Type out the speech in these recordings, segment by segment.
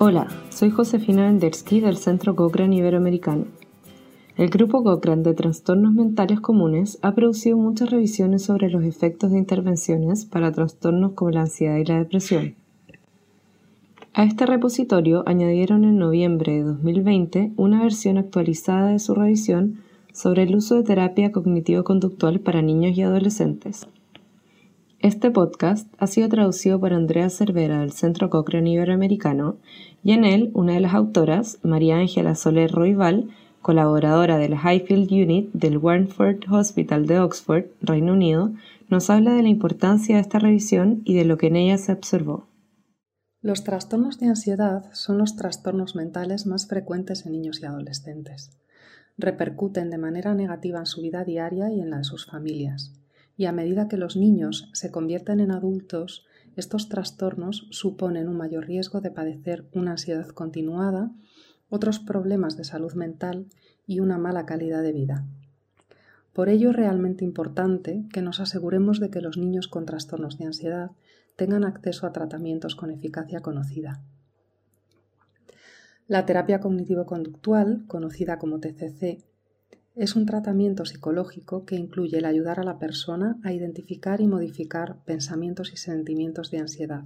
Hola, soy Josefina Vendersky del Centro Cochrane Iberoamericano. El Grupo Cochrane de Trastornos Mentales Comunes ha producido muchas revisiones sobre los efectos de intervenciones para trastornos como la ansiedad y la depresión. A este repositorio añadieron en noviembre de 2020 una versión actualizada de su revisión sobre el uso de terapia cognitivo-conductual para niños y adolescentes. Este podcast ha sido traducido por Andrea Cervera del Centro Cochrane Iberoamericano y en él una de las autoras, María Ángela Soler Roival, colaboradora del Highfield Unit del Warnford Hospital de Oxford, Reino Unido, nos habla de la importancia de esta revisión y de lo que en ella se observó. Los trastornos de ansiedad son los trastornos mentales más frecuentes en niños y adolescentes. Repercuten de manera negativa en su vida diaria y en la de sus familias y a medida que los niños se convierten en adultos, estos trastornos suponen un mayor riesgo de padecer una ansiedad continuada, otros problemas de salud mental y una mala calidad de vida. Por ello es realmente importante que nos aseguremos de que los niños con trastornos de ansiedad tengan acceso a tratamientos con eficacia conocida. La terapia cognitivo-conductual, conocida como TCC, es un tratamiento psicológico que incluye el ayudar a la persona a identificar y modificar pensamientos y sentimientos de ansiedad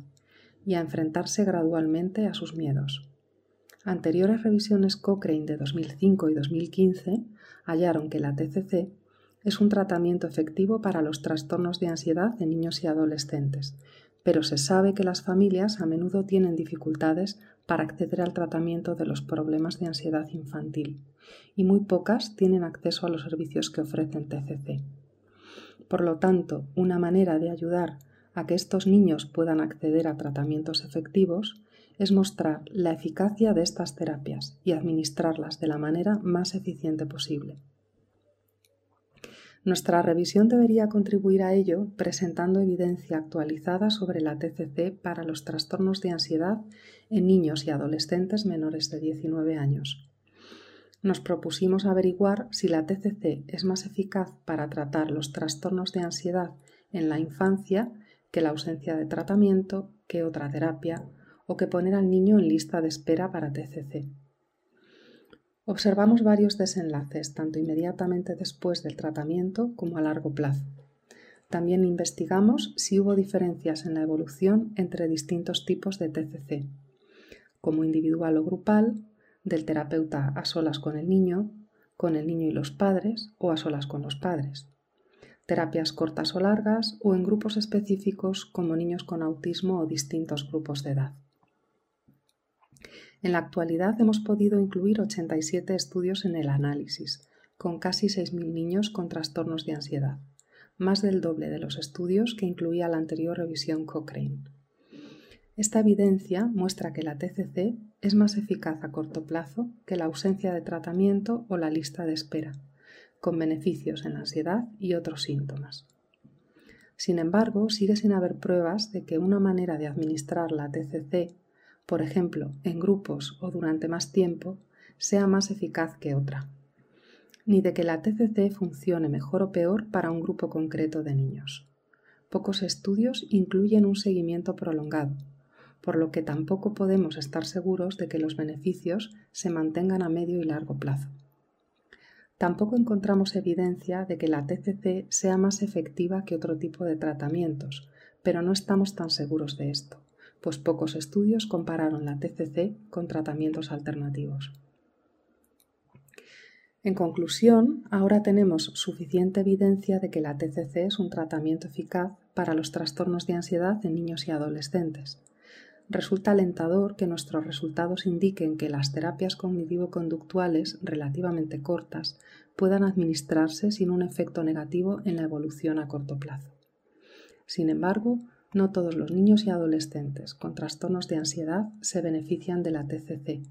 y a enfrentarse gradualmente a sus miedos. Anteriores revisiones Cochrane de 2005 y 2015 hallaron que la TCC es un tratamiento efectivo para los trastornos de ansiedad de niños y adolescentes, pero se sabe que las familias a menudo tienen dificultades para acceder al tratamiento de los problemas de ansiedad infantil y muy pocas tienen acceso a los servicios que ofrecen TCC. Por lo tanto, una manera de ayudar a que estos niños puedan acceder a tratamientos efectivos es mostrar la eficacia de estas terapias y administrarlas de la manera más eficiente posible. Nuestra revisión debería contribuir a ello presentando evidencia actualizada sobre la TCC para los trastornos de ansiedad en niños y adolescentes menores de 19 años. Nos propusimos averiguar si la TCC es más eficaz para tratar los trastornos de ansiedad en la infancia que la ausencia de tratamiento, que otra terapia o que poner al niño en lista de espera para TCC. Observamos varios desenlaces, tanto inmediatamente después del tratamiento como a largo plazo. También investigamos si hubo diferencias en la evolución entre distintos tipos de TCC, como individual o grupal, del terapeuta a solas con el niño, con el niño y los padres o a solas con los padres. Terapias cortas o largas o en grupos específicos como niños con autismo o distintos grupos de edad. En la actualidad hemos podido incluir 87 estudios en el análisis, con casi 6.000 niños con trastornos de ansiedad, más del doble de los estudios que incluía la anterior revisión Cochrane. Esta evidencia muestra que la TCC es más eficaz a corto plazo que la ausencia de tratamiento o la lista de espera, con beneficios en la ansiedad y otros síntomas. Sin embargo, sigue sin haber pruebas de que una manera de administrar la TCC por ejemplo, en grupos o durante más tiempo, sea más eficaz que otra, ni de que la TCC funcione mejor o peor para un grupo concreto de niños. Pocos estudios incluyen un seguimiento prolongado, por lo que tampoco podemos estar seguros de que los beneficios se mantengan a medio y largo plazo. Tampoco encontramos evidencia de que la TCC sea más efectiva que otro tipo de tratamientos, pero no estamos tan seguros de esto pues pocos estudios compararon la TCC con tratamientos alternativos. En conclusión, ahora tenemos suficiente evidencia de que la TCC es un tratamiento eficaz para los trastornos de ansiedad en niños y adolescentes. Resulta alentador que nuestros resultados indiquen que las terapias cognitivo-conductuales relativamente cortas puedan administrarse sin un efecto negativo en la evolución a corto plazo. Sin embargo, no todos los niños y adolescentes con trastornos de ansiedad se benefician de la TCC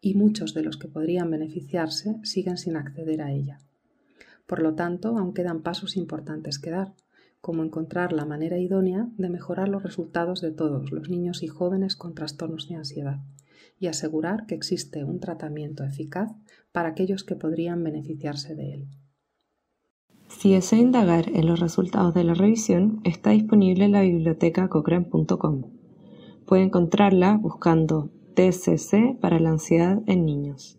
y muchos de los que podrían beneficiarse siguen sin acceder a ella. Por lo tanto, aún quedan pasos importantes que dar, como encontrar la manera idónea de mejorar los resultados de todos los niños y jóvenes con trastornos de ansiedad y asegurar que existe un tratamiento eficaz para aquellos que podrían beneficiarse de él. Si desea indagar en los resultados de la revisión, está disponible en la biblioteca cochrane.com. Puede encontrarla buscando TCC para la ansiedad en niños.